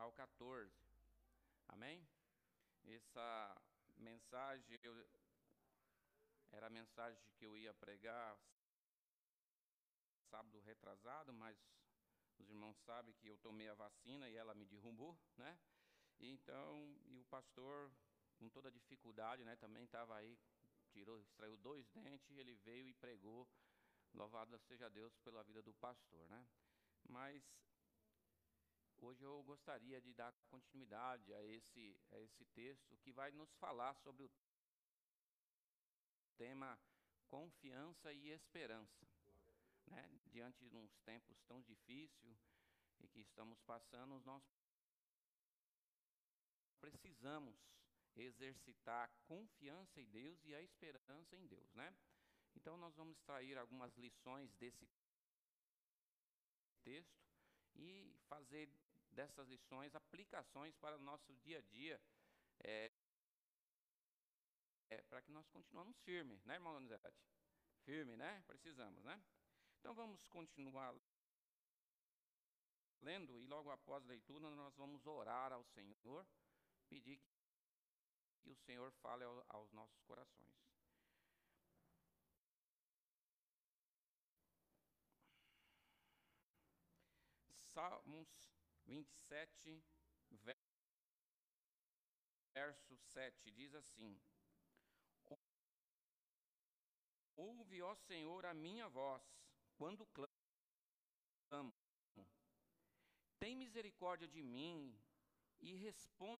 ao 14. Amém? Essa mensagem eu, era a mensagem que eu ia pregar sábado retrasado, mas os irmãos sabem que eu tomei a vacina e ela me derrubou, né? Então, e o pastor, com toda dificuldade, né, também estava aí, tirou, extraiu dois dentes, ele veio e pregou. Louvado seja Deus pela vida do pastor, né? Mas hoje eu gostaria de dar continuidade a esse, a esse texto que vai nos falar sobre o tema confiança e esperança né, diante de uns tempos tão difíceis e que estamos passando, nós precisamos exercitar a confiança em Deus e a esperança em Deus, né? Então nós vamos extrair algumas lições desse texto e fazer dessas lições aplicações para o nosso dia a dia, é, é, para que nós continuemos firmes, né, irmão Donizete? Firme, né? Precisamos, né? Então vamos continuar lendo e logo após a leitura nós vamos orar ao Senhor, pedir que o Senhor fale aos nossos corações. Salmos 27, verso 7 diz assim: Ouve, ó Senhor, a minha voz quando clamo. Tem misericórdia de mim e responde-me.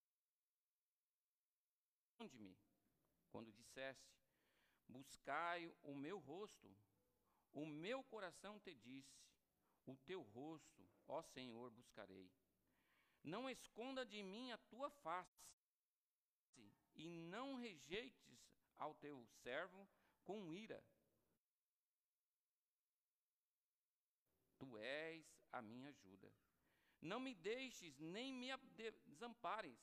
Quando disseste: Buscai o meu rosto, o meu coração te disse: O teu rosto, ó Senhor, buscarei. Não esconda de mim a tua face, e não rejeites ao teu servo com ira. Tu és a minha ajuda. Não me deixes nem me desampares,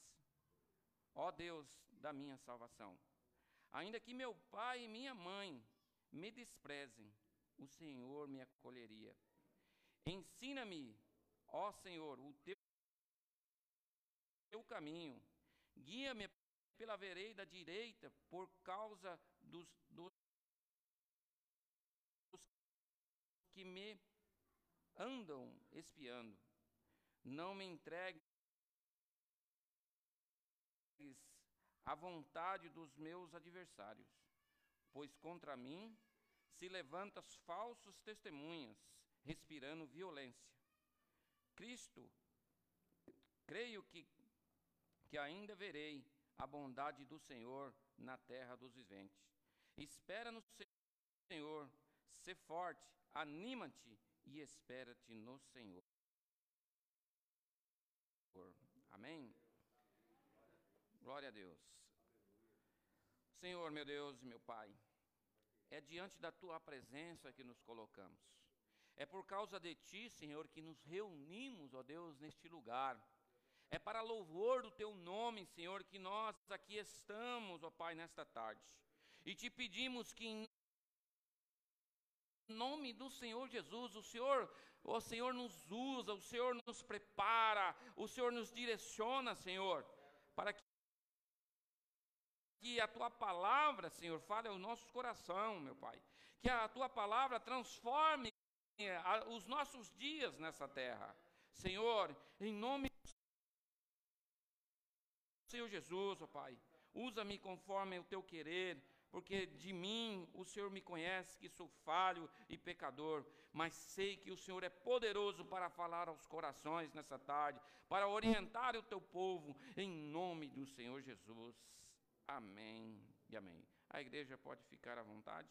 ó Deus da minha salvação. Ainda que meu pai e minha mãe me desprezem, o Senhor me acolheria. Ensina-me, ó Senhor, o teu, caminho. Guia-me pela vereda direita por causa dos, dos que me andam espiando. Não me entregues à vontade dos meus adversários, pois contra mim se levantam falsos testemunhas, respirando violência. Cristo, creio que, que ainda verei a bondade do Senhor na terra dos viventes. Espera no Senhor, se forte, anima-te e espera-te no Senhor. Amém? Glória a Deus. Senhor, meu Deus e meu Pai, é diante da tua presença que nos colocamos. É por causa de ti, Senhor, que nos reunimos, ó Deus, neste lugar. É para louvor do teu nome, Senhor, que nós aqui estamos, ó Pai, nesta tarde. E te pedimos que em nome do Senhor Jesus, o Senhor, o Senhor nos usa, o Senhor nos prepara, o Senhor nos direciona, Senhor, para que que a tua palavra, Senhor, fale ao nosso coração, meu Pai. Que a tua palavra transforme os nossos dias nessa terra. Senhor, em nome do Senhor Jesus, ó Pai, usa-me conforme o teu querer porque de mim o Senhor me conhece que sou falho e pecador, mas sei que o Senhor é poderoso para falar aos corações nessa tarde, para orientar o teu povo, em nome do Senhor Jesus. Amém e amém. A igreja pode ficar à vontade.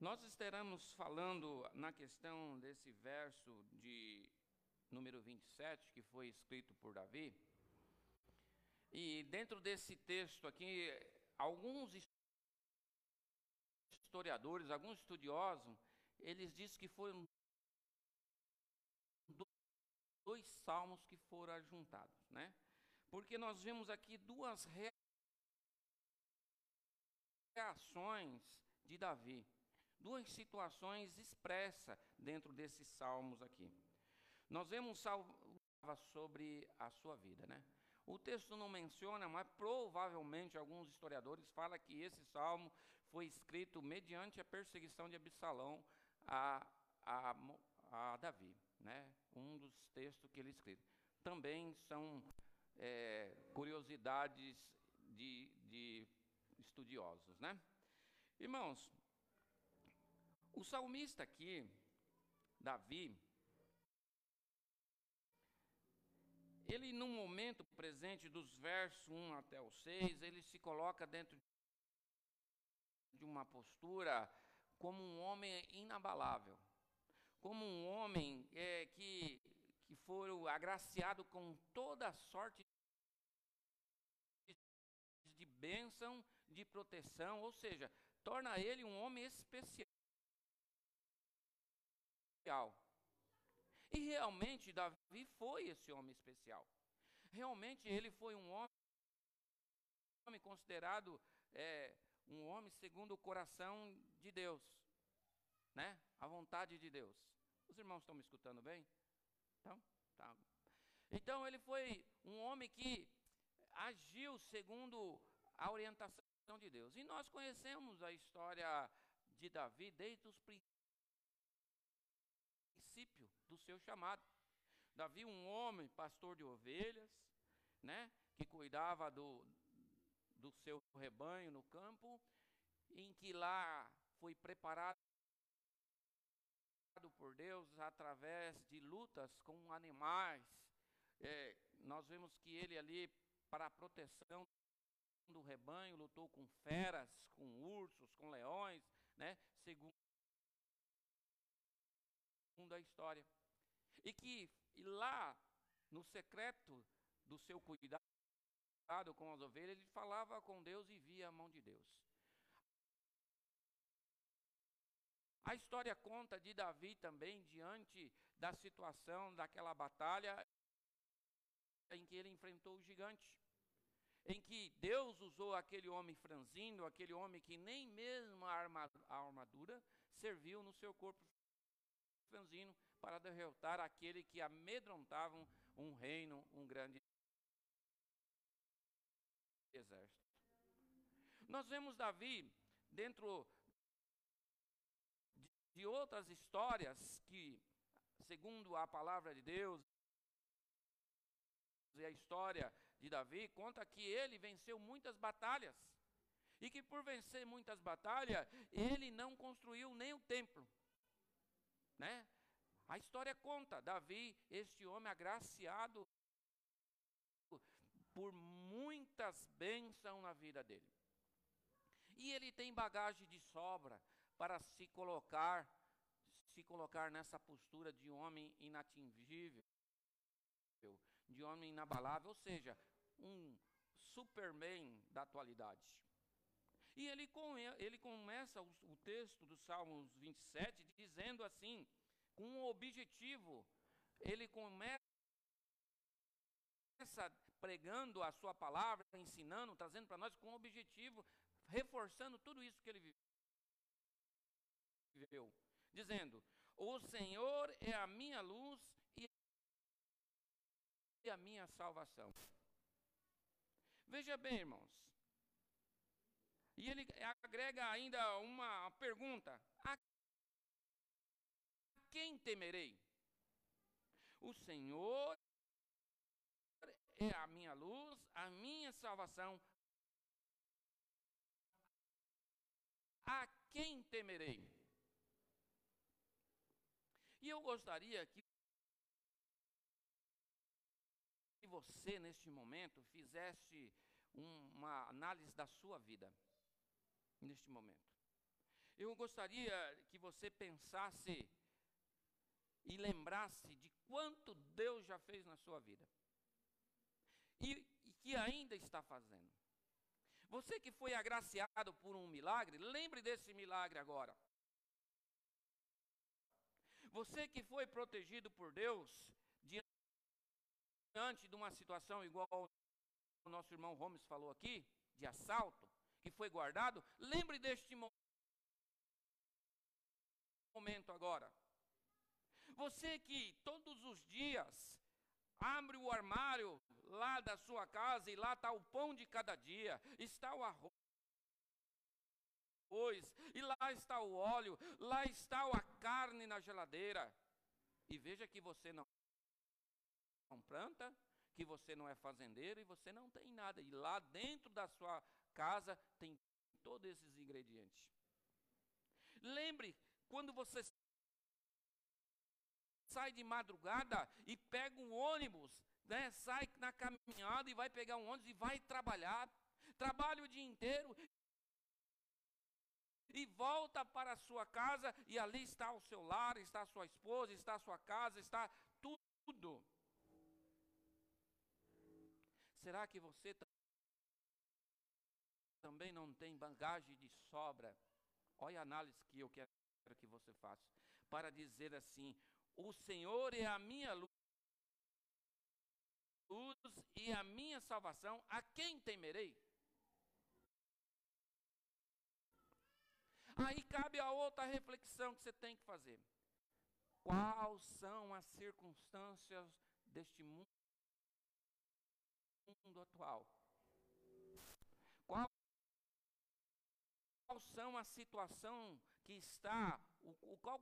Nós estaremos falando na questão desse verso de número 27, que foi escrito por Davi. E dentro desse texto aqui, alguns historiadores, alguns estudiosos, eles dizem que foram dois salmos que foram juntados, né? Porque nós vemos aqui duas reações de Davi. duas situações expressas dentro desses salmos aqui. Nós vemos salva sobre a sua vida, né? O texto não menciona, mas provavelmente alguns historiadores falam que esse salmo foi escrito mediante a perseguição de Absalão a, a, a Davi, né? Um dos textos que ele escreveu. Também são é, curiosidades de, de estudiosos, né? Irmãos, o salmista aqui, Davi, ele no momento presente dos versos 1 até o 6, ele se coloca dentro de uma postura como um homem inabalável, como um homem é, que, que foi agraciado com toda sorte de bênção, de proteção, ou seja, torna ele um homem especial. E realmente Davi foi esse homem especial. Realmente ele foi um homem considerado é, um homem segundo o coração de Deus, né? A vontade de Deus. Os irmãos estão me escutando bem? Então, tá. Então ele foi um homem que agiu segundo a orientação de Deus. E nós conhecemos a história de Davi desde os princípios do seu chamado. Davi, um homem, pastor de ovelhas, né, que cuidava do, do seu rebanho no campo, em que lá foi preparado por Deus através de lutas com animais. É, nós vemos que ele ali, para a proteção do rebanho, lutou com feras, com ursos, com leões, né? segundo a história. E que e lá, no secreto do seu cuidado com as ovelhas, ele falava com Deus e via a mão de Deus. A história conta de Davi também diante da situação daquela batalha em que ele enfrentou o gigante. Em que Deus usou aquele homem franzino, aquele homem que nem mesmo a armadura serviu no seu corpo franzino para derrotar aquele que amedrontavam um reino, um grande exército. Nós vemos Davi dentro de outras histórias que, segundo a palavra de Deus e a história de Davi, conta que ele venceu muitas batalhas. E que por vencer muitas batalhas, ele não construiu nem o templo. Né? A história conta, Davi, este homem agraciado por muitas bênçãos na vida dele. E ele tem bagagem de sobra para se colocar, se colocar nessa postura de homem inatingível, de homem inabalável, ou seja, um superman da atualidade. E ele, ele começa o, o texto do Salmos 27 dizendo assim: com um objetivo. Ele começa pregando a sua palavra, ensinando, trazendo para nós com um objetivo, reforçando tudo isso que ele viveu. Dizendo: O Senhor é a minha luz e a minha salvação. Veja bem, irmãos. E ele agrega ainda uma pergunta: A quem temerei? O Senhor é a minha luz, a minha salvação. A quem temerei? E eu gostaria que você, neste momento, fizesse uma análise da sua vida, neste momento. Eu gostaria que você pensasse e lembrasse de quanto Deus já fez na sua vida e, e que ainda está fazendo. Você que foi agraciado por um milagre, lembre desse milagre agora. Você que foi protegido por Deus diante de uma situação igual o nosso irmão Holmes falou aqui, de assalto, que foi guardado, lembre deste momento agora. Você que todos os dias abre o armário lá da sua casa e lá está o pão de cada dia, está o arroz, e lá está o óleo, lá está a carne na geladeira. E veja que você não, não planta, que você não é fazendeiro e você não tem nada. E lá dentro da sua casa tem todos esses ingredientes. Lembre, quando você sai de madrugada e pega um ônibus, né, sai na caminhada e vai pegar um ônibus e vai trabalhar, trabalha o dia inteiro e volta para a sua casa e ali está o seu lar, está a sua esposa, está a sua casa, está tudo. Será que você também não tem bagagem de sobra? Olha a análise que eu quero que você faça. Para dizer assim: o Senhor é a minha luz e a minha salvação, a quem temerei? Aí cabe a outra reflexão que você tem que fazer. Quais são as circunstâncias deste mundo atual? Qual são a situação que está, o, o qual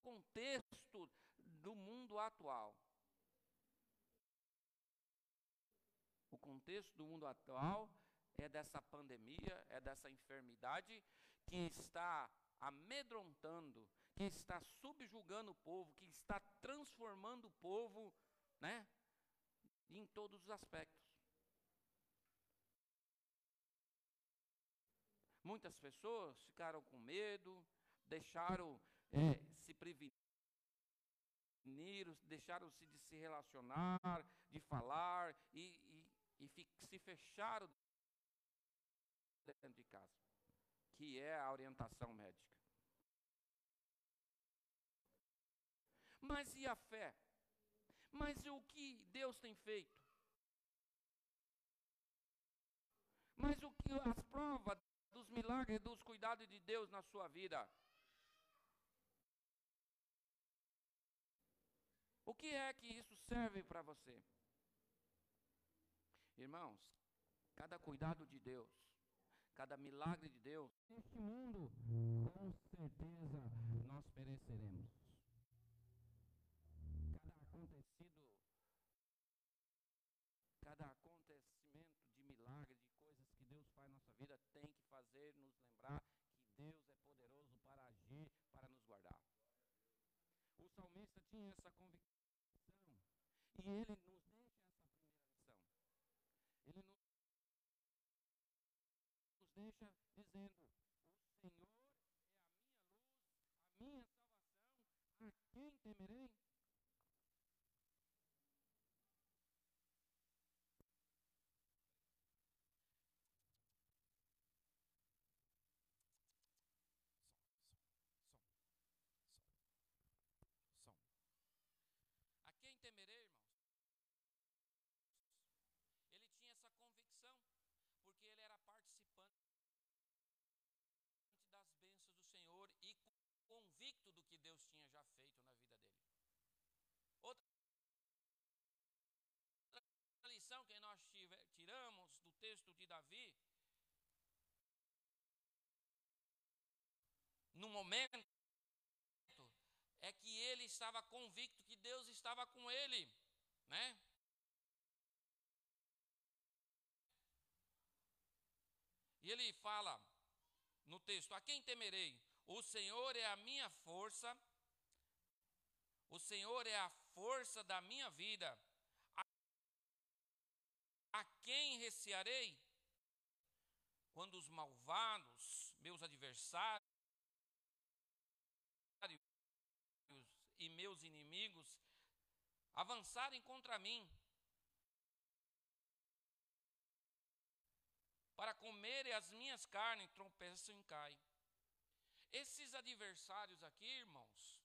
contexto do mundo atual. O contexto do mundo atual é dessa pandemia, é dessa enfermidade que está amedrontando, que está subjugando o povo, que está transformando o povo, né, em todos os aspectos. Muitas pessoas ficaram com medo, deixaram é, se preveniram, deixaram-se de se relacionar, de falar e, e, e se fecharam dentro de casa, que é a orientação médica. Mas e a fé? Mas o que Deus tem feito? Mas o que as provas dos milagres, dos cuidados de Deus na sua vida? O que é que isso serve para você? Irmãos, cada cuidado de Deus, cada milagre de Deus, neste mundo, com certeza nós pereceremos. Tinha essa convicção. E ele nos deixa essa primeira lição. Ele nos, deixa dizendo: O Senhor é a minha luz, a minha salvação, a quem temerei? Lição que nós tiramos do texto de Davi, no momento, é que ele estava convicto que Deus estava com ele, né? E ele fala no texto: A quem temerei? O Senhor é a minha força, o Senhor é a força da minha vida. A quem recearei? Quando os malvados, meus adversários e meus inimigos avançarem contra mim para comerem as minhas carnes, tropeçam e caem. Esses adversários aqui, irmãos,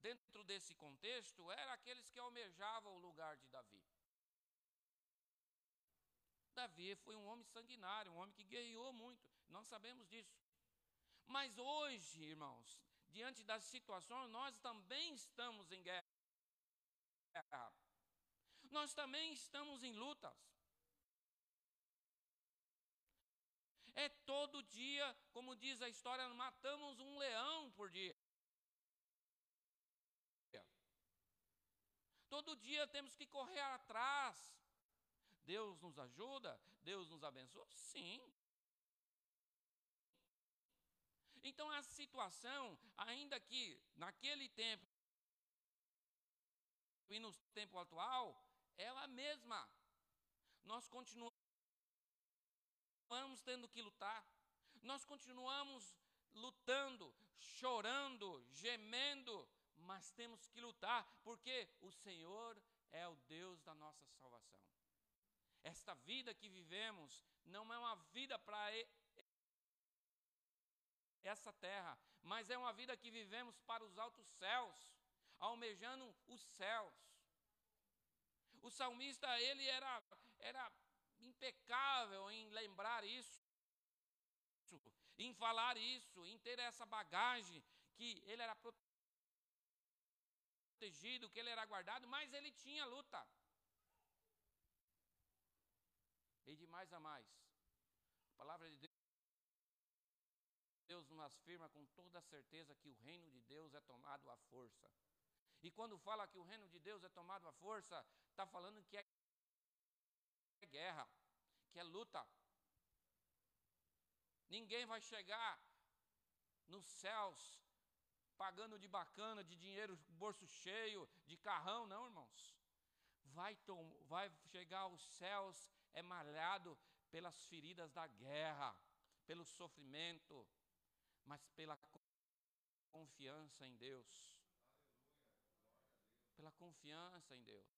dentro desse contexto, eram aqueles que almejavam o lugar de Davi. Davi foi um homem sanguinário, um homem que guerreou muito, nós sabemos disso. Mas hoje, irmãos, diante das situações, nós também estamos em guerra. Nós também estamos em lutas. É todo dia, como diz a história, matamos um leão por dia. Todo dia temos que correr atrás. Deus nos ajuda? Deus nos abençoa? Sim. Então a situação, ainda que naquele tempo e no tempo atual, ela mesma. Nós continuamos tendo que lutar. Nós continuamos lutando, chorando, gemendo, mas temos que lutar, porque o Senhor é o Deus da nossa salvação. Esta vida que vivemos não é uma vida para essa terra, mas é uma vida que vivemos para os altos céus, almejando os céus. O salmista, ele era, era impecável em lembrar isso, em falar isso, em ter essa bagagem que ele era protegido, que ele era guardado, mas ele tinha luta. E de mais a mais, a palavra de Deus nos afirma com toda certeza que o reino de Deus é tomado à força. E quando fala que o reino de Deus é tomado à força, está falando que é guerra, é luta. Ninguém vai chegar nos céus pagando de bacana, de dinheiro, bolso cheio, de carrão, não, irmãos. Vai, tom, vai chegar aos céus é malhado pelas feridas da guerra, pelo sofrimento, mas pela confiança em Deus. Pela confiança em Deus.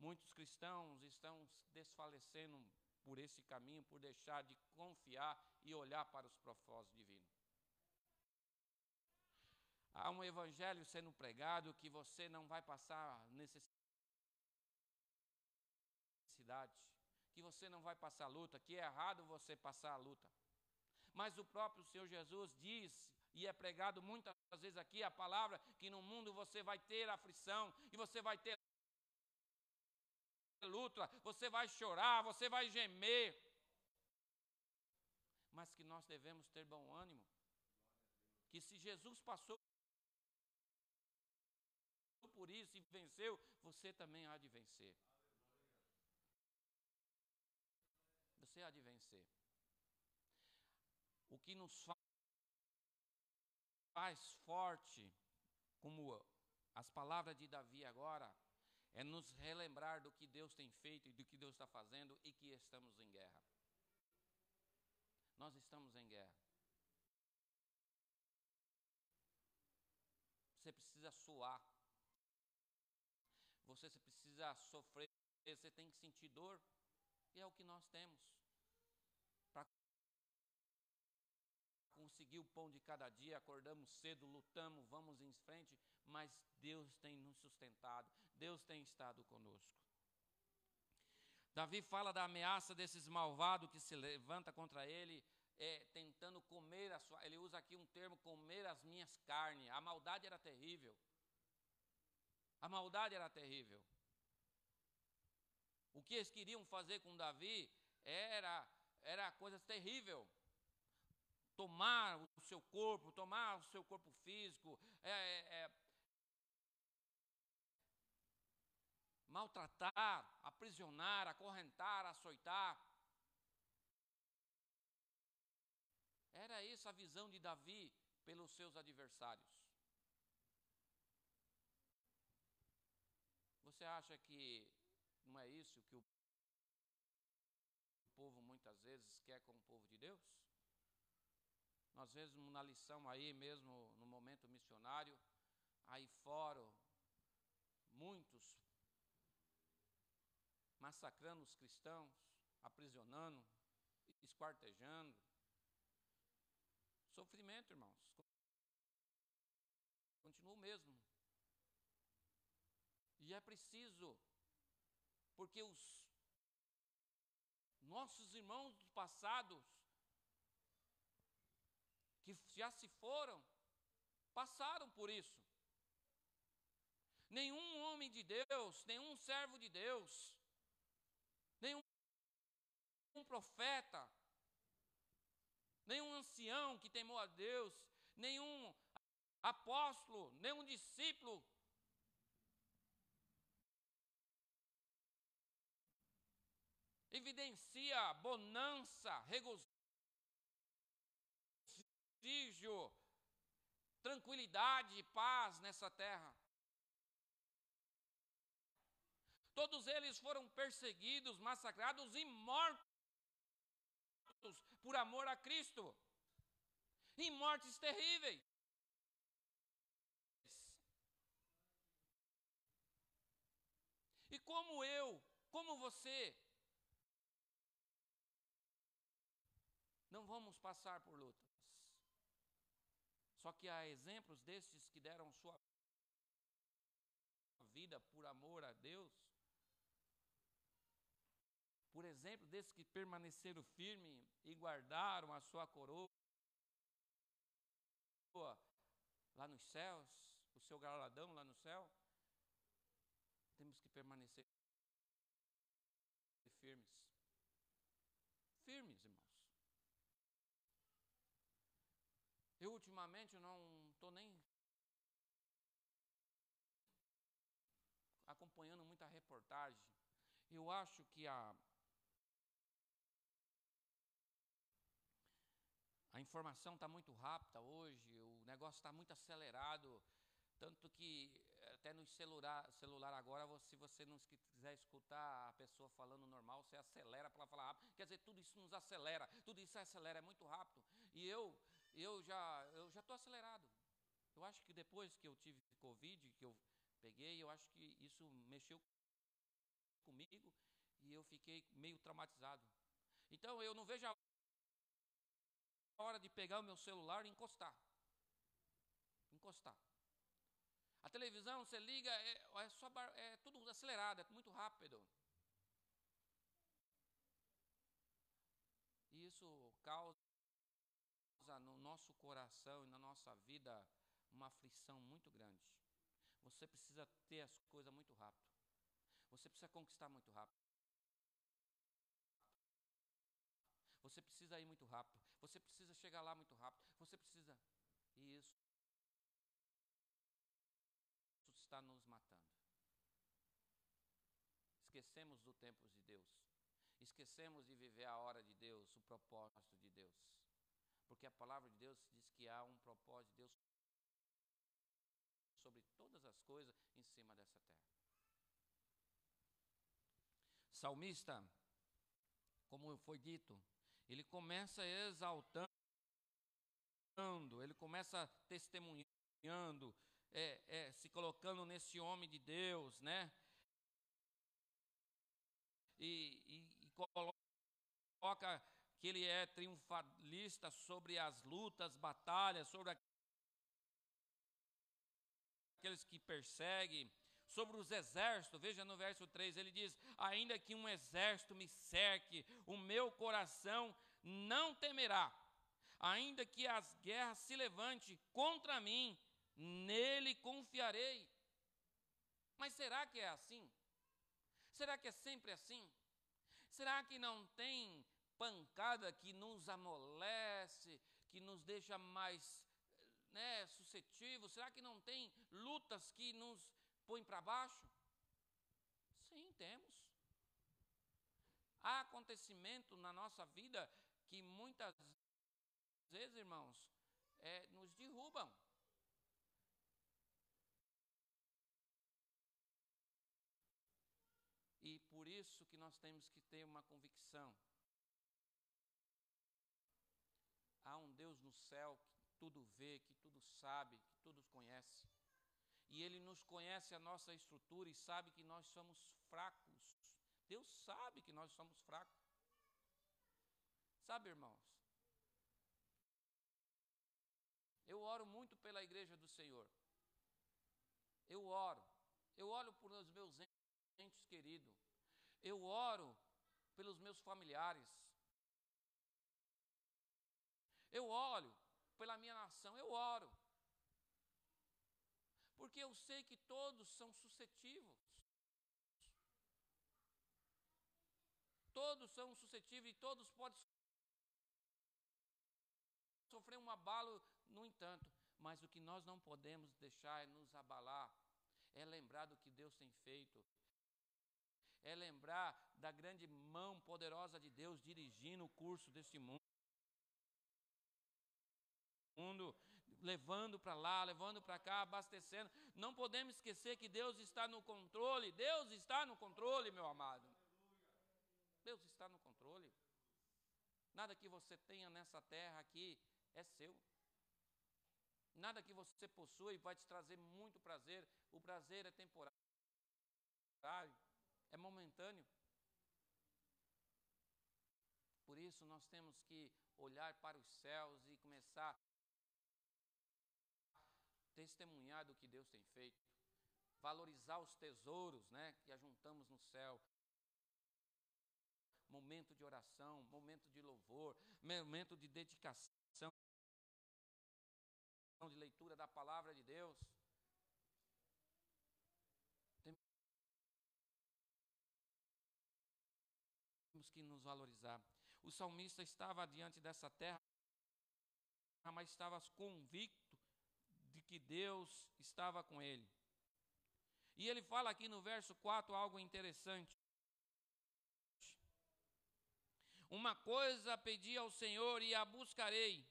Muitos cristãos estão desfalecendo por esse caminho, por deixar de confiar e olhar para os propósitos divinos. Há um evangelho sendo pregado que você não vai passar necessidade, que você não vai passar luta, que é errado você passar a luta. Mas o próprio Senhor Jesus diz, e é pregado muitas vezes aqui a palavra, que no mundo você vai ter aflição e você vai ter luta, você vai chorar, você vai gemer. Mas que nós devemos ter bom ânimo. Que se Jesus passou por isso e venceu, você também há de vencer. Você há de vencer. O que nos faz forte, como as palavras de Davi agora, é nos relembrar do que Deus tem feito e do que Deus está fazendo e que estamos em guerra. Nós estamos em guerra. Você precisa suar. Você precisa sofrer. Você tem que sentir dor. E é o que nós temos. Para conseguir o pão de cada dia, acordamos cedo, lutamos, vamos em frente, mas Deus tem nos sustentado, Deus tem estado conosco. Davi fala da ameaça desses malvados que se levanta contra ele, é, tentando comer a sua. Ele usa aqui um termo, comer as minhas carnes. A maldade era terrível. A maldade era terrível. O que eles queriam fazer com Davi era, era coisa terrível. Tomar o seu corpo, tomar o seu corpo físico, é, é, maltratar, aprisionar, acorrentar, açoitar. Era essa a visão de Davi pelos seus adversários. Você acha que não é isso que o povo muitas vezes quer com o povo de Deus? Nós vemos na lição aí mesmo, no momento missionário, aí fora, muitos massacrando os cristãos, aprisionando, esquartejando. Sofrimento, irmãos. Continua o mesmo. E é preciso, porque os nossos irmãos passados, que já se foram, passaram por isso. Nenhum homem de Deus, nenhum servo de Deus, nenhum um profeta, nenhum ancião que temou a Deus, nenhum apóstolo, nenhum discípulo evidencia bonança, regozijo, tranquilidade e paz nessa terra. Todos eles foram perseguidos, massacrados e mortos por amor a Cristo, em mortes terríveis. E como eu, como você, não vamos passar por lutas. Só que há exemplos destes que deram sua vida por amor a Deus. Por exemplo, desses que permaneceram firmes e guardaram a sua coroa lá nos céus, o seu galardão lá no céu. Temos que permanecer firmes. Firmes, irmãos. Eu ultimamente não estou nem acompanhando muita reportagem. Eu acho que a a informação está muito rápida hoje, o negócio está muito acelerado, tanto que eh, até no celular, celular agora, se você não quiser escutar a pessoa falando normal, você acelera para ela falar rápido. Quer dizer, tudo isso nos acelera, tudo isso acelera, é muito rápido. E eu eu já eu já estou acelerado. Eu acho que depois que eu tive Covid, que eu peguei, eu acho que isso mexeu comigo e eu fiquei meio traumatizado. Então eu não vejo a hora de pegar o meu celular e encostar. Encostar. A televisão, você liga, é, é, só, é tudo acelerado, é muito rápido. E isso causa no nosso coração e na nossa vida uma aflição muito grande. Você precisa ter as coisas muito rápido. Você precisa conquistar muito rápido. Você precisa ir muito rápido. Você precisa chegar lá muito rápido. Você precisa. E isso está nos matando. Esquecemos do tempo de Deus. Esquecemos de viver a hora de Deus, o propósito de Deus. Porque a palavra de Deus diz que há um propósito de Deus sobre todas as coisas em cima dessa terra. Salmista, como foi dito, ele começa exaltando, ele começa testemunhando, é, é, se colocando nesse homem de Deus, né? E, e, e coloca que ele é triunfalista sobre as lutas, batalhas, sobre aqueles que perseguem, sobre os exércitos. Veja no verso 3, ele diz: Ainda que um exército me cerque, o meu coração não temerá. Ainda que as guerras se levante contra mim, nele confiarei. Mas será que é assim? Será que é sempre assim? Será que não tem pancada que nos amolece, que nos deixa mais né, suscetíveis? Será que não tem lutas que nos põem para baixo? Sim, temos. Há acontecimentos na nossa vida que muitas vezes, irmãos, é, nos derrubam. E por isso que nós temos que ter uma convicção há no céu que tudo vê, que tudo sabe, que tudo conhece. E Ele nos conhece a nossa estrutura e sabe que nós somos fracos. Deus sabe que nós somos fracos. Sabe, irmãos? Eu oro muito pela igreja do Senhor. Eu oro. Eu oro por os meus entes queridos. Eu oro pelos meus familiares. Eu olho pela minha nação, eu oro. Porque eu sei que todos são suscetíveis. Todos são suscetíveis e todos podem sofrer um abalo, no entanto. Mas o que nós não podemos deixar é nos abalar, é lembrar do que Deus tem feito, é lembrar da grande mão poderosa de Deus dirigindo o curso deste mundo mundo, levando para lá, levando para cá, abastecendo. Não podemos esquecer que Deus está no controle. Deus está no controle, meu amado. Deus está no controle. Nada que você tenha nessa terra aqui é seu. Nada que você possui vai te trazer muito prazer. O prazer é temporário, é momentâneo. Por isso nós temos que olhar para os céus e começar testemunhar do que Deus tem feito, valorizar os tesouros, né, que ajuntamos no céu. Momento de oração, momento de louvor, momento de dedicação, de leitura da palavra de Deus. Temos que nos valorizar. O salmista estava diante dessa terra, mas estava convicto que Deus estava com ele. E ele fala aqui no verso 4 algo interessante. Uma coisa pedi ao Senhor e a buscarei,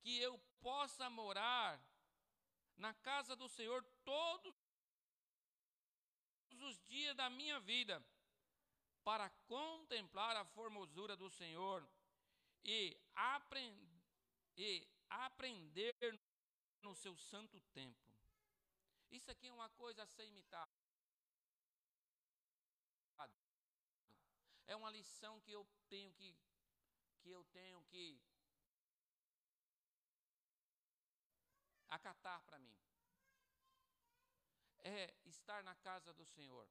que eu possa morar na casa do Senhor todos os dias da minha vida, para contemplar a formosura do Senhor e, aprend e aprender no seu santo templo. Isso aqui é uma coisa a ser imitada. É uma lição que eu tenho que que eu tenho que acatar para mim. É estar na casa do Senhor.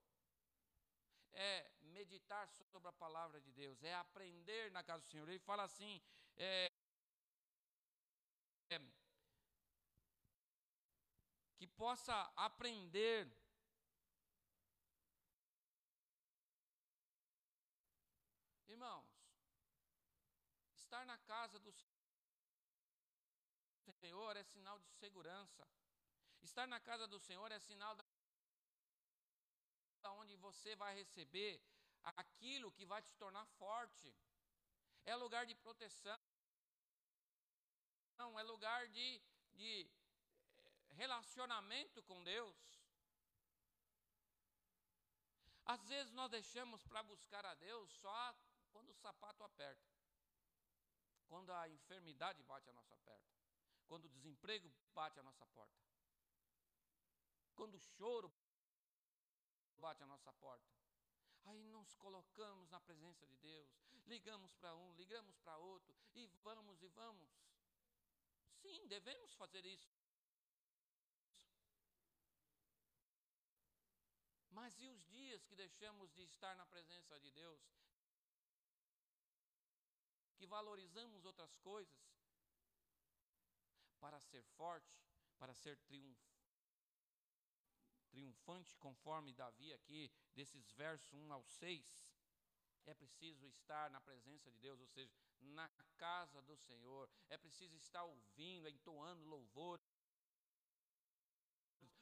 É meditar sobre a palavra de Deus, é aprender na casa do Senhor. Ele fala assim: é, é que possa aprender. Irmãos, estar na casa do Senhor é sinal de segurança. Estar na casa do Senhor é sinal da onde você vai receber aquilo que vai te tornar forte. É lugar de proteção. É lugar de, de relacionamento com Deus. Às vezes nós deixamos para buscar a Deus só quando o sapato aperta, quando a enfermidade bate a nossa porta, quando o desemprego bate a nossa porta, quando o choro bate a nossa porta. Aí nos colocamos na presença de Deus, ligamos para um, ligamos para outro, e vamos e vamos. Sim, devemos fazer isso. Mas e os dias que deixamos de estar na presença de Deus? Que valorizamos outras coisas para ser forte, para ser triunf, triunfante, conforme Davi aqui, desses versos 1 ao 6. É preciso estar na presença de Deus, ou seja, na casa do Senhor. É preciso estar ouvindo, entoando louvor,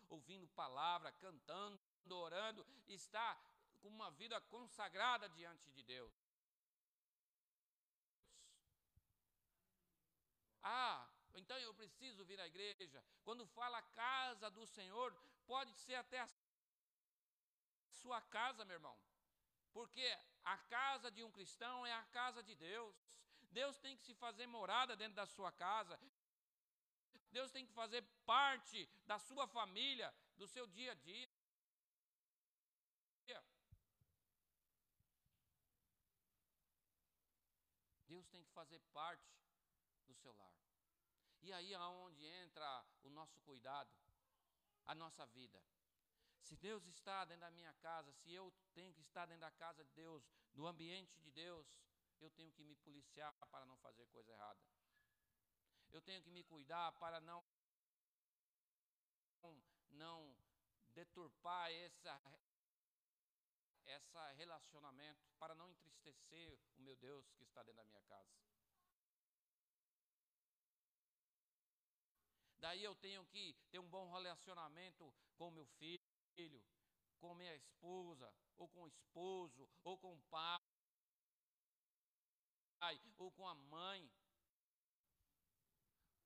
ouvindo palavra, cantando orando, está com uma vida consagrada diante de Deus. Ah, então eu preciso vir à igreja. Quando fala casa do Senhor, pode ser até a sua casa, meu irmão. Porque a casa de um cristão é a casa de Deus. Deus tem que se fazer morada dentro da sua casa. Deus tem que fazer parte da sua família, do seu dia a dia. Deus tem que fazer parte do seu lar. E aí é onde entra o nosso cuidado, a nossa vida. Se Deus está dentro da minha casa, se eu tenho que estar dentro da casa de Deus, do ambiente de Deus, eu tenho que me policiar para não fazer coisa errada. Eu tenho que me cuidar para não não deturpar essa essa relacionamento, para não entristecer o meu Deus que está dentro da minha casa. Daí eu tenho que ter um bom relacionamento com meu filho, com minha esposa, ou com o esposo, ou com o pai, ou com a mãe.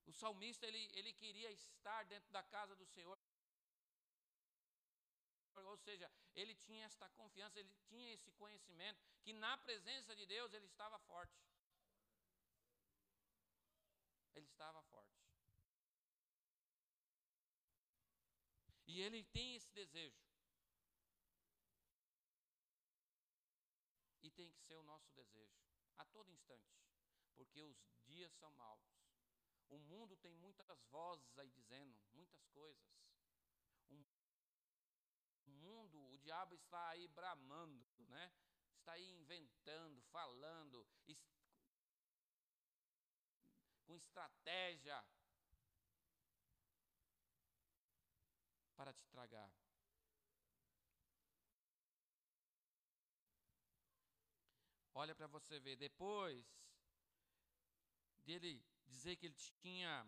O salmista ele, ele queria estar dentro da casa do Senhor. Ou seja, ele tinha esta confiança, ele tinha esse conhecimento que na presença de Deus ele estava forte. Ele estava forte. E ele tem esse desejo. E tem que ser o nosso desejo, a todo instante, porque os dias são maus. O mundo tem muitas vozes aí dizendo muitas coisas. O mundo, o diabo está aí bramando, né? Está aí inventando, falando, com estratégia para te tragar. Olha para você ver, depois dele dizer que ele tinha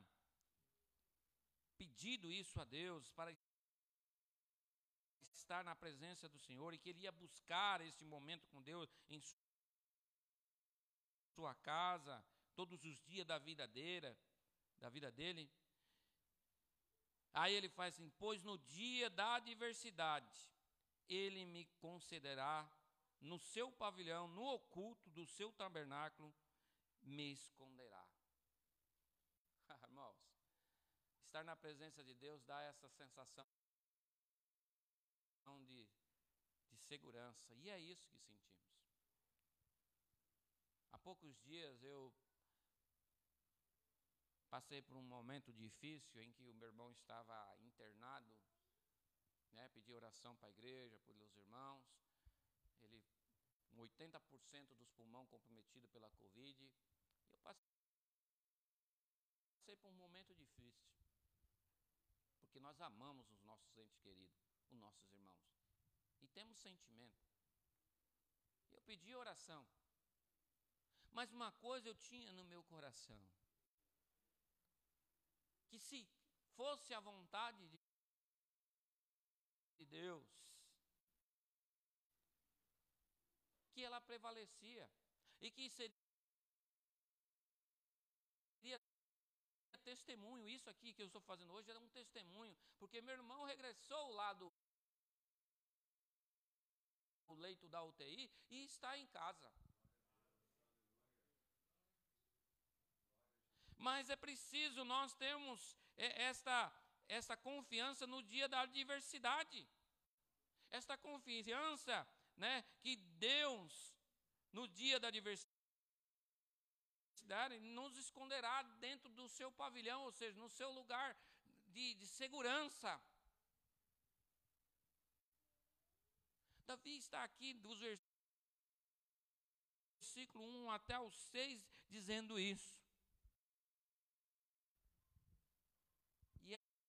pedido isso a Deus para estar na presença do Senhor e que ele ia buscar esse momento com Deus em sua casa, todos os dias da vida dele, da vida dele. Aí ele faz assim: Pois no dia da adversidade, ele me concederá no seu pavilhão, no oculto do seu tabernáculo, me esconderá. Irmãos, estar na presença de Deus dá essa sensação de, de segurança, e é isso que sentimos. Há poucos dias eu passei por um momento difícil em que o meu irmão estava internado, né, pedi oração para a igreja, pelos irmãos, ele com 80% dos pulmões comprometido pela Covid, eu passei por um momento difícil, porque nós amamos os nossos entes queridos, os nossos irmãos, e temos sentimento. Eu pedi oração, mas uma coisa eu tinha no meu coração, que se fosse a vontade de Deus, que ela prevalecia. E que seria testemunho. Isso aqui que eu estou fazendo hoje é um testemunho, porque meu irmão regressou lá do leito da UTI e está em casa. Mas é preciso nós termos esta, esta confiança no dia da adversidade. Esta confiança né, que Deus, no dia da adversidade, nos esconderá dentro do seu pavilhão, ou seja, no seu lugar de, de segurança. Davi está aqui dos versículo 1 até o 6 dizendo isso.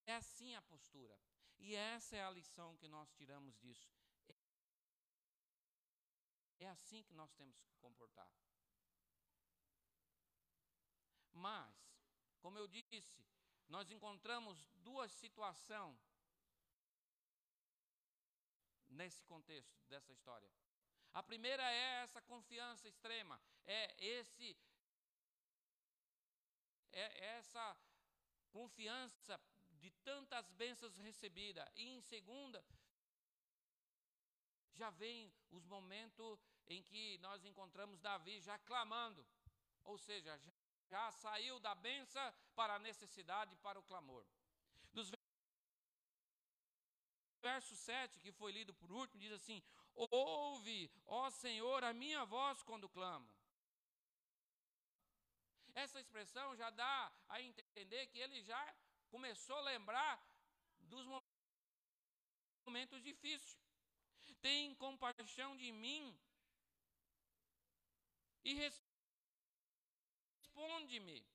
É assim a postura. E essa é a lição que nós tiramos disso. É assim que nós temos que comportar. Mas, como eu disse, nós encontramos duas situações nesse contexto dessa história. A primeira é essa confiança extrema, é esse é essa confiança de tantas bênçãos recebidas. E em segunda, já vem os momentos em que nós encontramos Davi já clamando, ou seja, já, já saiu da benção para a necessidade, para o clamor. Dos verso 7, que foi lido por último, diz assim: Ouve, ó Senhor, a minha voz quando clamo. Essa expressão já dá a entender que ele já começou a lembrar dos momentos difíceis. Tem compaixão de mim e responde-me.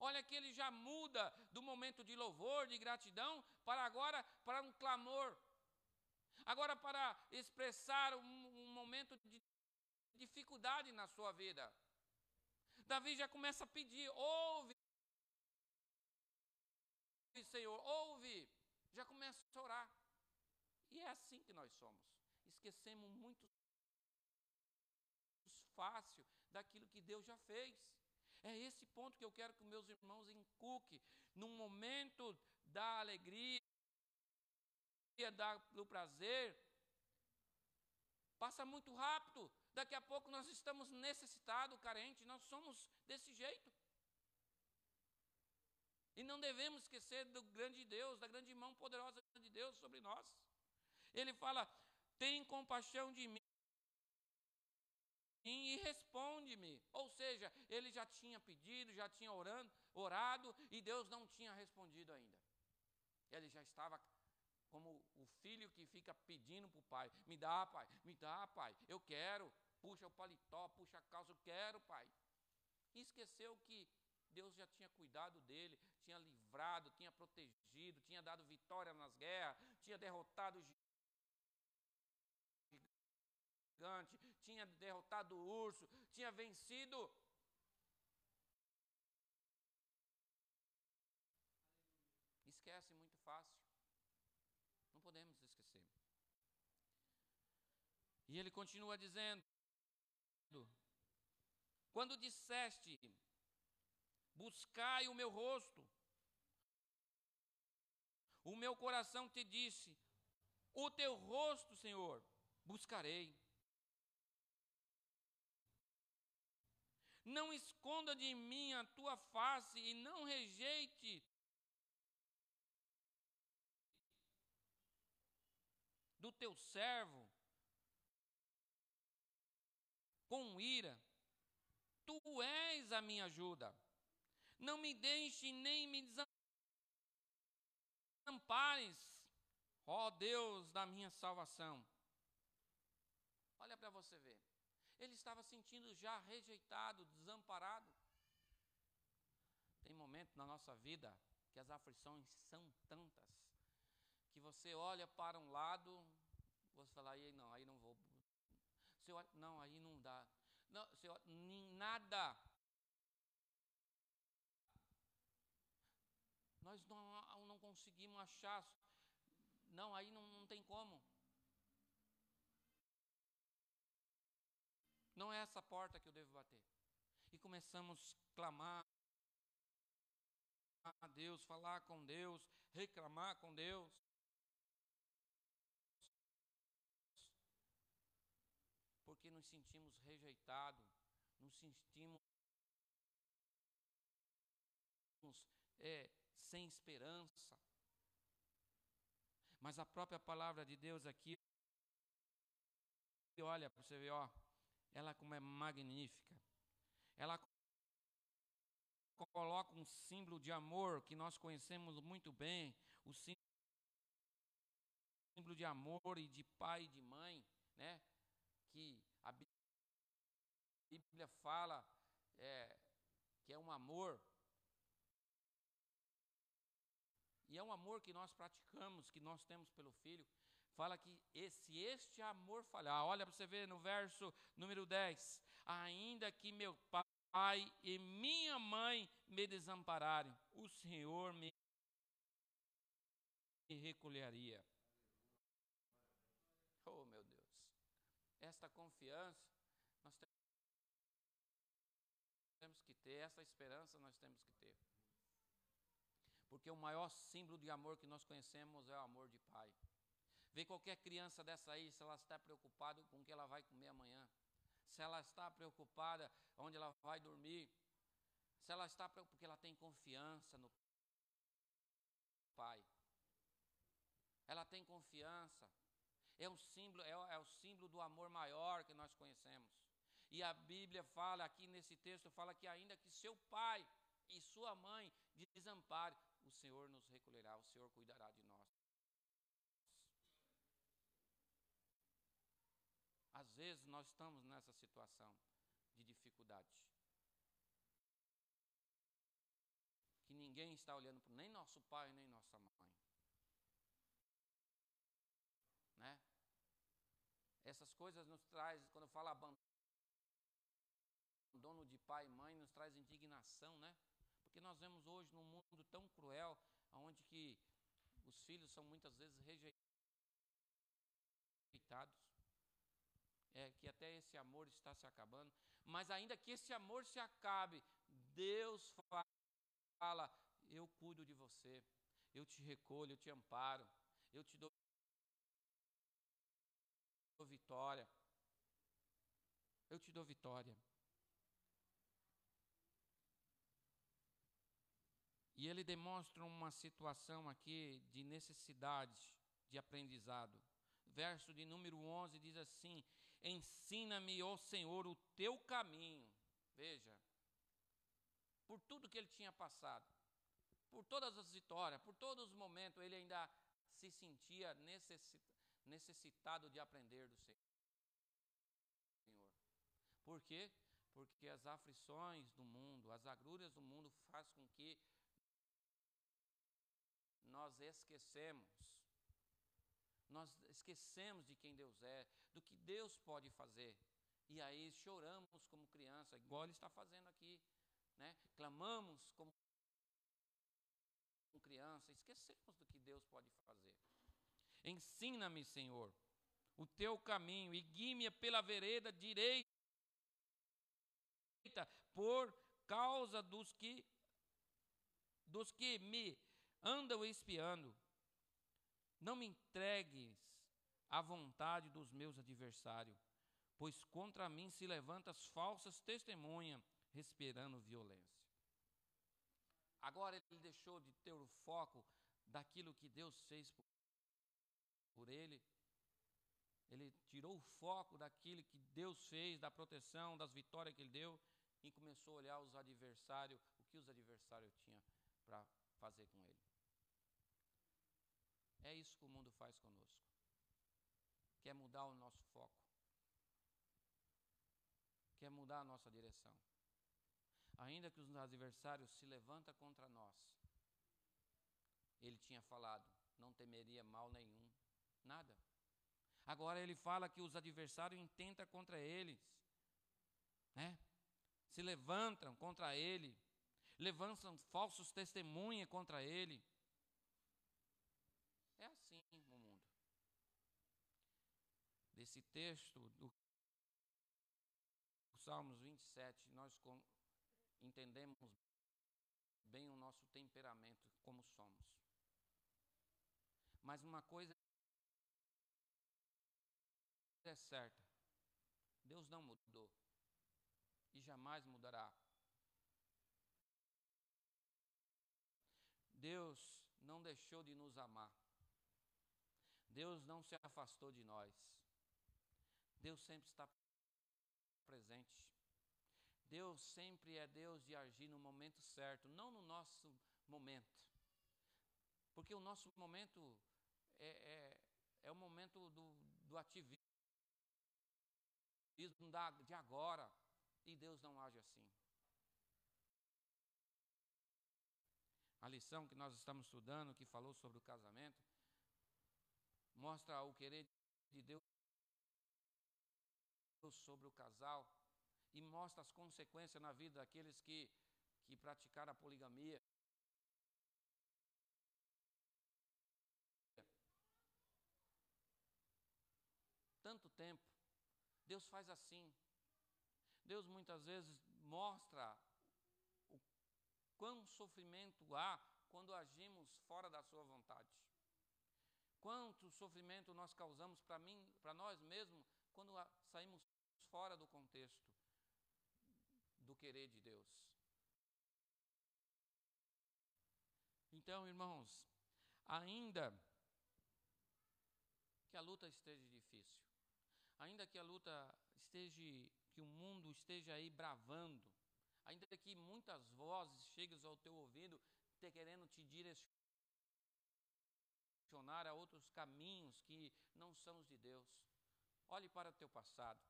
Olha que ele já muda do momento de louvor, de gratidão, para agora para um clamor. Agora para expressar um, um momento de dificuldade na sua vida. Davi já começa a pedir: ouve, Senhor, ouve. Já começa a orar. E é assim que nós somos. Esquecemos muito fácil daquilo que Deus já fez. É esse ponto que eu quero que meus irmãos inculquem. No momento da alegria, do prazer, passa muito rápido. Daqui a pouco nós estamos necessitados, carentes, nós somos desse jeito. E não devemos esquecer do grande Deus, da grande mão poderosa de Deus sobre nós. Ele fala: tem compaixão de mim e responde-me. Ou seja, ele já tinha pedido, já tinha orando, orado e Deus não tinha respondido ainda. Ele já estava como o filho que fica pedindo para o pai: me dá, pai, me dá, pai, eu quero. Puxa o paletó, puxa a calça, eu quero, pai. E esqueceu que Deus já tinha cuidado dele, tinha livrado, tinha protegido, tinha dado vitória nas guerras, tinha derrotado gigante, tinha derrotado o urso, tinha vencido. Esquece muito fácil. Não podemos esquecer. E ele continua dizendo: Quando disseste, buscai o meu rosto, o meu coração te disse: O teu rosto, Senhor, buscarei. Não esconda de mim a tua face e não rejeite do teu servo com ira. Tu és a minha ajuda. Não me deixe nem me desampares, ó Deus da minha salvação. Olha para você ver. Ele estava sentindo já rejeitado, desamparado. Tem momentos na nossa vida que as aflições são tantas que você olha para um lado, você fala, aí não, aí não vou. Você olha, não, aí não dá. Não, você olha, nada. Nós não, não conseguimos achar. Não, aí não, não tem como. Não é essa porta que eu devo bater. E começamos a clamar a Deus, falar com Deus, reclamar com Deus. Porque nos sentimos rejeitados, nos sentimos é, sem esperança. Mas a própria palavra de Deus aqui, olha para você ver, ó, ela como é magnífica. Ela coloca um símbolo de amor que nós conhecemos muito bem, o símbolo de amor e de pai e de mãe, né? Que a Bíblia fala é, que é um amor. E é um amor que nós praticamos, que nós temos pelo filho fala que se este amor falhar, olha para você ver no verso número 10: ainda que meu pai e minha mãe me desampararem, o Senhor me recolheria. Oh, meu Deus, esta confiança nós temos que ter, essa esperança nós temos que ter. Porque o maior símbolo de amor que nós conhecemos é o amor de pai. Vê qualquer criança dessa aí, se ela está preocupada com o que ela vai comer amanhã, se ela está preocupada onde ela vai dormir, se ela está porque ela tem confiança no Pai. Ela tem confiança. É um símbolo, é, é o símbolo do amor maior que nós conhecemos. E a Bíblia fala aqui nesse texto fala que ainda que seu pai e sua mãe desampare, o Senhor nos recolherá, o Senhor cuidará de nós. Vezes nós estamos nessa situação de dificuldade. Que ninguém está olhando para nem nosso pai, nem nossa mãe. Né? Essas coisas nos traz, quando eu falo abandono de pai e mãe, nos traz indignação, né? Porque nós vemos hoje num mundo tão cruel, onde que os filhos são muitas vezes rejeitados. Que até esse amor está se acabando. Mas ainda que esse amor se acabe, Deus fala: Eu cuido de você, eu te recolho, eu te amparo, eu te dou vitória. Eu te dou vitória. E ele demonstra uma situação aqui de necessidade de aprendizado. Verso de número 11 diz assim: Ensina-me, ó Senhor, o teu caminho. Veja, por tudo que ele tinha passado, por todas as vitórias, por todos os momentos, ele ainda se sentia necessitado de aprender do Senhor. Por quê? Porque as aflições do mundo, as agruras do mundo faz com que nós esquecemos. Nós esquecemos de quem Deus é, do que Deus pode fazer. E aí choramos como criança, igual ele está fazendo aqui. Né? Clamamos como criança, esquecemos do que Deus pode fazer. Ensina-me, Senhor, o teu caminho e guie-me pela vereda direita por causa dos que dos que me andam espiando. Não me entregues à vontade dos meus adversários, pois contra mim se levantam as falsas testemunhas, respirando violência. Agora ele deixou de ter o foco daquilo que Deus fez por ele. Ele tirou o foco daquilo que Deus fez, da proteção, das vitórias que ele deu, e começou a olhar os adversários, o que os adversários tinham para fazer com ele. É isso que o mundo faz conosco. Quer mudar o nosso foco. Quer mudar a nossa direção. Ainda que os adversários se levantam contra nós. Ele tinha falado, não temeria mal nenhum, nada. Agora ele fala que os adversários intentam contra eles, né? Se levantam contra ele, levantam falsos testemunhas contra ele. É assim o mundo. Desse texto do Salmos 27, nós entendemos bem o nosso temperamento, como somos. Mas uma coisa é certa: Deus não mudou e jamais mudará. Deus não deixou de nos amar. Deus não se afastou de nós. Deus sempre está presente. Deus sempre é Deus de agir no momento certo, não no nosso momento. Porque o nosso momento é, é, é o momento do, do ativismo da, de agora. E Deus não age assim. A lição que nós estamos estudando, que falou sobre o casamento, mostra o querer de Deus sobre o casal e mostra as consequências na vida daqueles que, que praticaram a poligamia. Tanto tempo. Deus faz assim. Deus muitas vezes mostra o quão sofrimento há quando agimos fora da sua vontade. Quanto sofrimento nós causamos para mim, para nós mesmos, quando saímos fora do contexto do querer de Deus. Então, irmãos, ainda que a luta esteja difícil, ainda que a luta esteja, que o mundo esteja aí bravando, ainda que muitas vozes cheguem ao teu ouvido, te querendo te direcionar a outros caminhos que não são os de Deus. Olhe para o teu passado.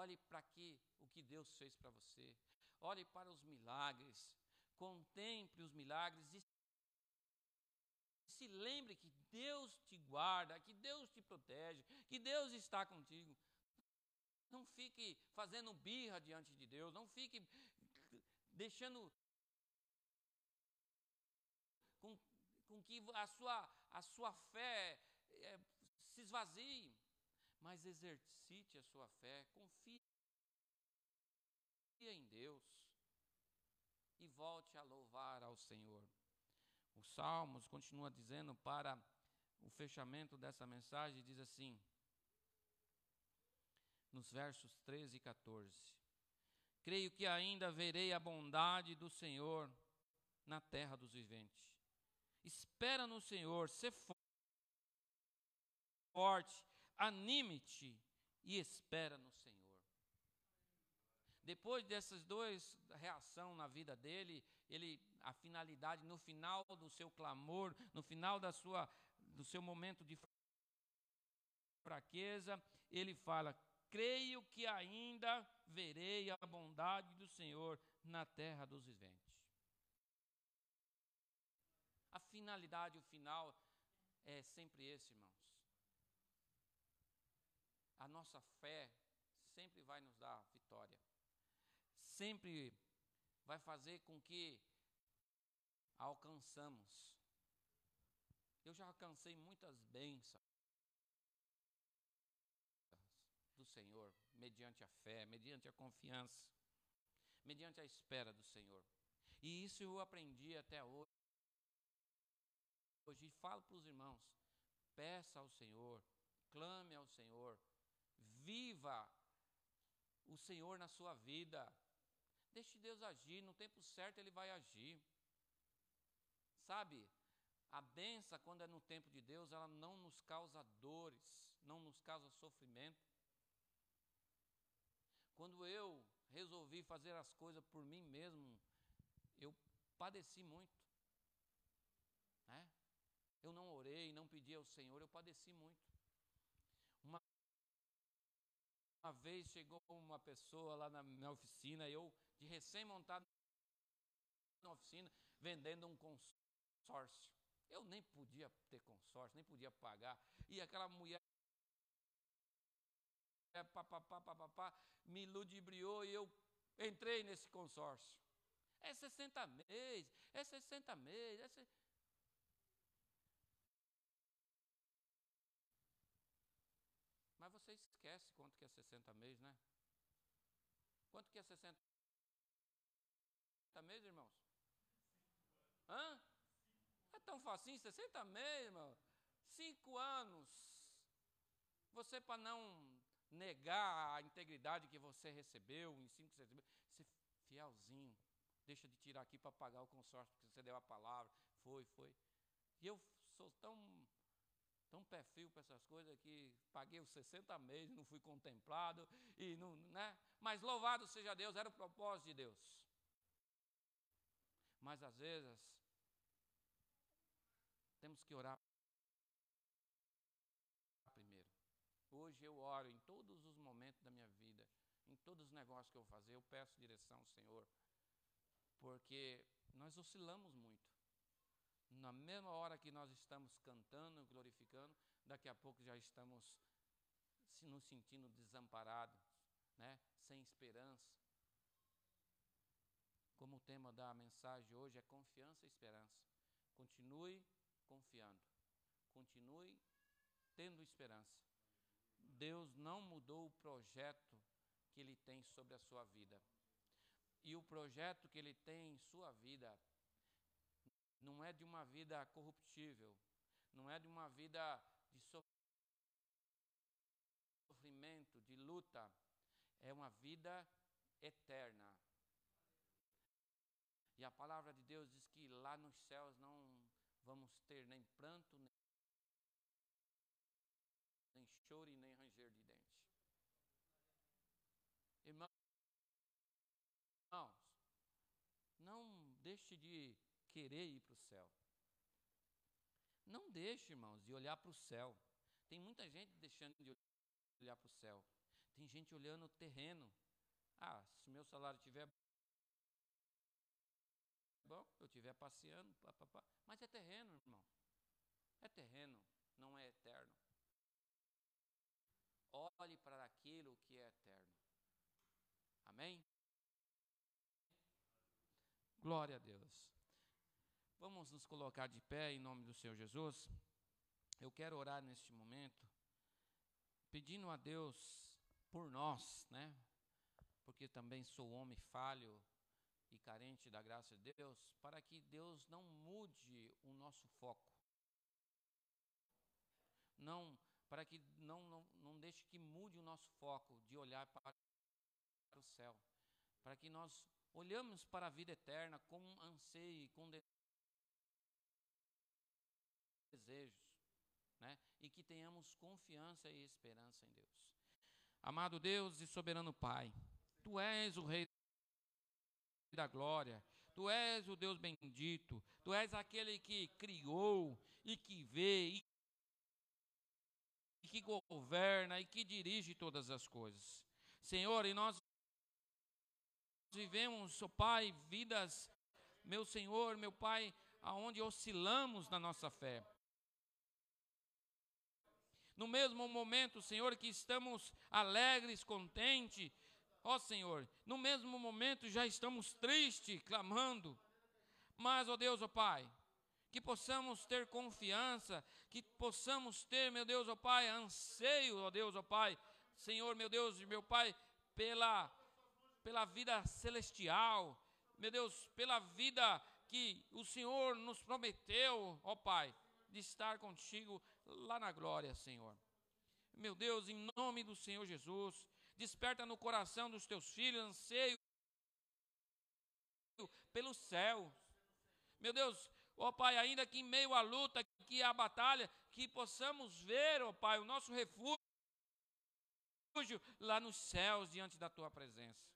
Olhe para que, o que Deus fez para você. Olhe para os milagres. Contemple os milagres e se lembre que Deus te guarda, que Deus te protege, que Deus está contigo. Não fique fazendo birra diante de Deus, não fique deixando com, com que a sua, a sua fé é, se esvazie, mas exercite a sua fé, confie em Deus e volte a louvar ao Senhor. O Salmos continua dizendo para o fechamento dessa mensagem, diz assim, nos versos 13 e 14: Creio que ainda verei a bondade do Senhor na terra dos viventes. Espera no Senhor, se forte, anime-te e espera no Senhor. Depois dessas duas reações na vida dele, ele a finalidade no final do seu clamor, no final da sua do seu momento de fraqueza, ele fala: "Creio que ainda verei a bondade do Senhor na terra dos viventes". A finalidade, o final é sempre esse, irmãos. A nossa fé sempre vai nos dar vitória sempre vai fazer com que alcançamos. Eu já alcancei muitas bênçãos do Senhor, mediante a fé, mediante a confiança, mediante a espera do Senhor. E isso eu aprendi até hoje. Hoje falo para os irmãos: peça ao Senhor, clame ao Senhor, viva o Senhor na sua vida. Deixe Deus agir, no tempo certo Ele vai agir. Sabe, a benção, quando é no tempo de Deus, ela não nos causa dores, não nos causa sofrimento. Quando eu resolvi fazer as coisas por mim mesmo, eu padeci muito. Né? Eu não orei, não pedi ao Senhor, eu padeci muito. Uma, uma vez chegou uma pessoa lá na minha oficina, eu de recém-montado na oficina, vendendo um consórcio. Eu nem podia ter consórcio, nem podia pagar. E aquela mulher pá, pá, pá, pá, pá, pá, me ludibriou e eu entrei nesse consórcio. É 60 meses, é 60 meses, é 60... Mas você esquece quanto que é 60 meses, né? Quanto que é 60 meses, irmãos? Hã? É tão facinho, 60 meses, irmão. Cinco anos. Você, para não negar a integridade que você recebeu, o ensino que você recebeu, ser fielzinho. Deixa de tirar aqui para pagar o consórcio, porque você deu a palavra. Foi, foi. E eu sou tão, tão frio para essas coisas que paguei os 60 meses, não fui contemplado, e não, né? Mas louvado seja Deus, era o propósito de Deus. Mas às vezes temos que orar primeiro. Hoje eu oro em todos os momentos da minha vida, em todos os negócios que eu fazer, eu peço direção ao Senhor, porque nós oscilamos muito. Na mesma hora que nós estamos cantando, glorificando, daqui a pouco já estamos se nos sentindo desamparados, né? sem esperança. Como o tema da mensagem hoje é confiança e esperança. Continue confiando. Continue tendo esperança. Deus não mudou o projeto que Ele tem sobre a sua vida. E o projeto que Ele tem em sua vida não é de uma vida corruptível, não é de uma vida de sofrimento, de luta, é uma vida eterna. E a palavra de Deus diz que lá nos céus não vamos ter nem pranto, nem, nem choro e nem ranger de dente. Irmãos, não deixe de querer ir para o céu. Não deixe, irmãos, de olhar para o céu. Tem muita gente deixando de olhar para o céu. Tem gente olhando o terreno. Ah, se meu salário tiver bom, eu estiver passeando, pá, pá, pá. mas é terreno, irmão. É terreno, não é eterno. Olhe para aquilo que é eterno. Amém? Glória a Deus. Vamos nos colocar de pé em nome do Senhor Jesus. Eu quero orar neste momento, pedindo a Deus por nós, né? Porque também sou homem falho e carente da graça de Deus, para que Deus não mude o nosso foco. Não, para que não, não, não deixe que mude o nosso foco de olhar para o céu. Para que nós olhamos para a vida eterna com anseio, com desejos, né? E que tenhamos confiança e esperança em Deus. Amado Deus e soberano Pai, Tu és o Rei da glória, Tu és o Deus bendito, Tu és aquele que criou e que vê e que governa e que dirige todas as coisas. Senhor, e nós vivemos, oh Pai, vidas, meu Senhor, meu Pai, aonde oscilamos na nossa fé. No mesmo momento, Senhor, que estamos alegres, contentes, ó Senhor, no mesmo momento já estamos tristes, clamando. Mas, ó Deus, ó Pai, que possamos ter confiança, que possamos ter, meu Deus, ó Pai, anseio, ó Deus, ó Pai, Senhor, meu Deus e meu Pai, pela pela vida celestial, meu Deus, pela vida que o Senhor nos prometeu, ó Pai, de estar contigo lá na glória, Senhor. Meu Deus, em nome do Senhor Jesus, desperta no coração dos teus filhos anseio pelos céus. Meu Deus, ó Pai, ainda que em meio à luta, que à batalha, que possamos ver, ó Pai, o nosso refúgio lá nos céus diante da tua presença.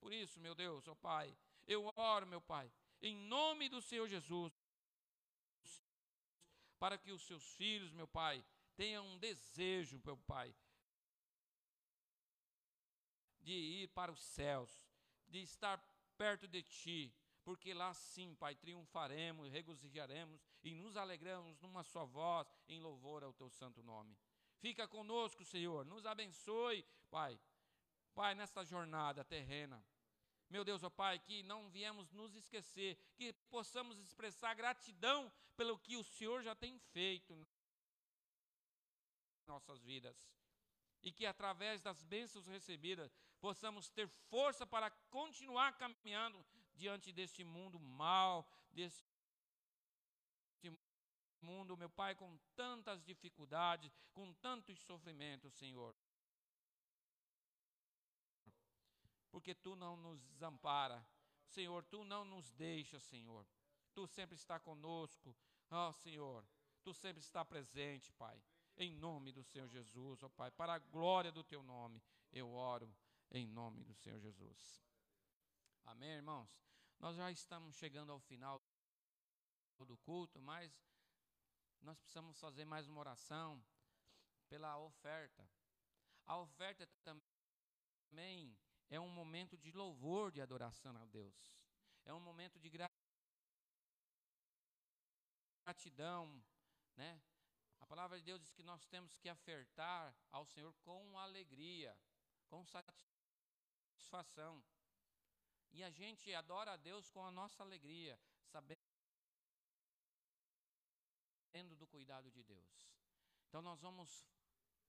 Por isso, meu Deus, ó Pai, eu oro, meu Pai, em nome do Senhor Jesus, para que os seus filhos, meu Pai, tenham um desejo, meu Pai, de ir para os céus, de estar perto de Ti, porque lá sim, Pai, triunfaremos, regozijaremos e nos alegramos numa só voz em louvor ao Teu santo nome. Fica conosco, Senhor, nos abençoe, Pai, Pai, nesta jornada terrena. Meu Deus, ó oh Pai, que não viemos nos esquecer, que possamos expressar gratidão pelo que o Senhor já tem feito em nossas vidas. E que através das bênçãos recebidas possamos ter força para continuar caminhando diante deste mundo mal, deste mundo, meu Pai, com tantas dificuldades, com tantos sofrimentos, Senhor. Porque tu não nos desampara. Senhor, tu não nos deixa, Senhor. Tu sempre está conosco. Ó oh, Senhor, tu sempre está presente, Pai. Em nome do Senhor Jesus, ó oh, Pai, para a glória do teu nome, eu oro em nome do Senhor Jesus. Amém, irmãos? Nós já estamos chegando ao final do culto, mas nós precisamos fazer mais uma oração pela oferta. A oferta também é um momento de louvor, de adoração a Deus. É um momento de gratidão, né? A palavra de Deus diz que nós temos que ofertar ao Senhor com alegria, com satisfação. E a gente adora a Deus com a nossa alegria, sabendo do cuidado de Deus. Então nós vamos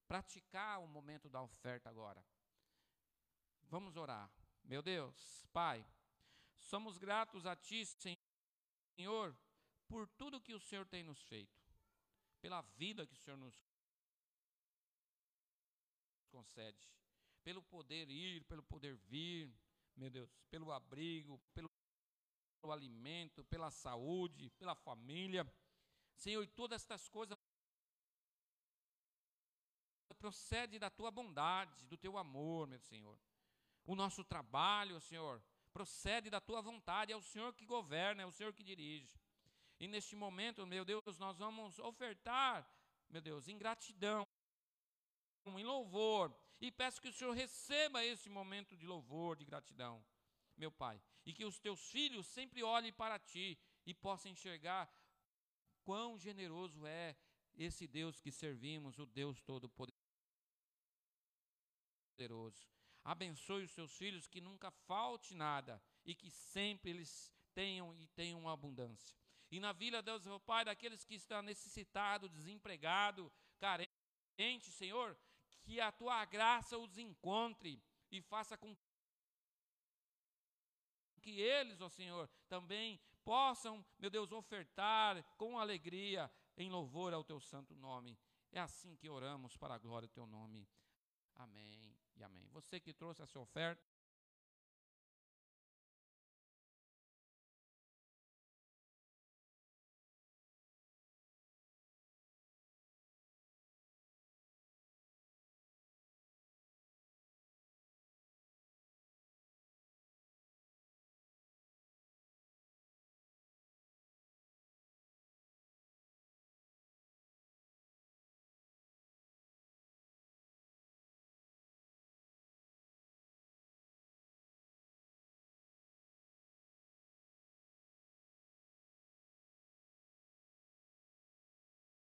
praticar o momento da oferta agora. Vamos orar. Meu Deus, Pai, somos gratos a Ti, Senhor, por tudo que o Senhor tem nos feito, pela vida que o Senhor nos concede, pelo poder ir, pelo poder vir, meu Deus, pelo abrigo, pelo alimento, pela saúde, pela família. Senhor, e todas estas coisas procede da tua bondade, do teu amor, meu Senhor. O nosso trabalho, Senhor, procede da tua vontade, é o Senhor que governa, é o Senhor que dirige. E neste momento, meu Deus, nós vamos ofertar, meu Deus, em gratidão em louvor. E peço que o Senhor receba esse momento de louvor, de gratidão, meu Pai. E que os teus filhos sempre olhem para ti e possam enxergar quão generoso é esse Deus que servimos, o Deus Todo-Poderoso. Abençoe os seus filhos, que nunca falte nada e que sempre eles tenham e tenham abundância. E na vila, Deus, meu Pai, daqueles que estão necessitados, desempregados, carentes, Senhor, que a tua graça os encontre e faça com que eles, ó Senhor, também possam, meu Deus, ofertar com alegria em louvor ao teu santo nome. É assim que oramos para a glória do teu nome. Amém e amém. Você que trouxe essa oferta,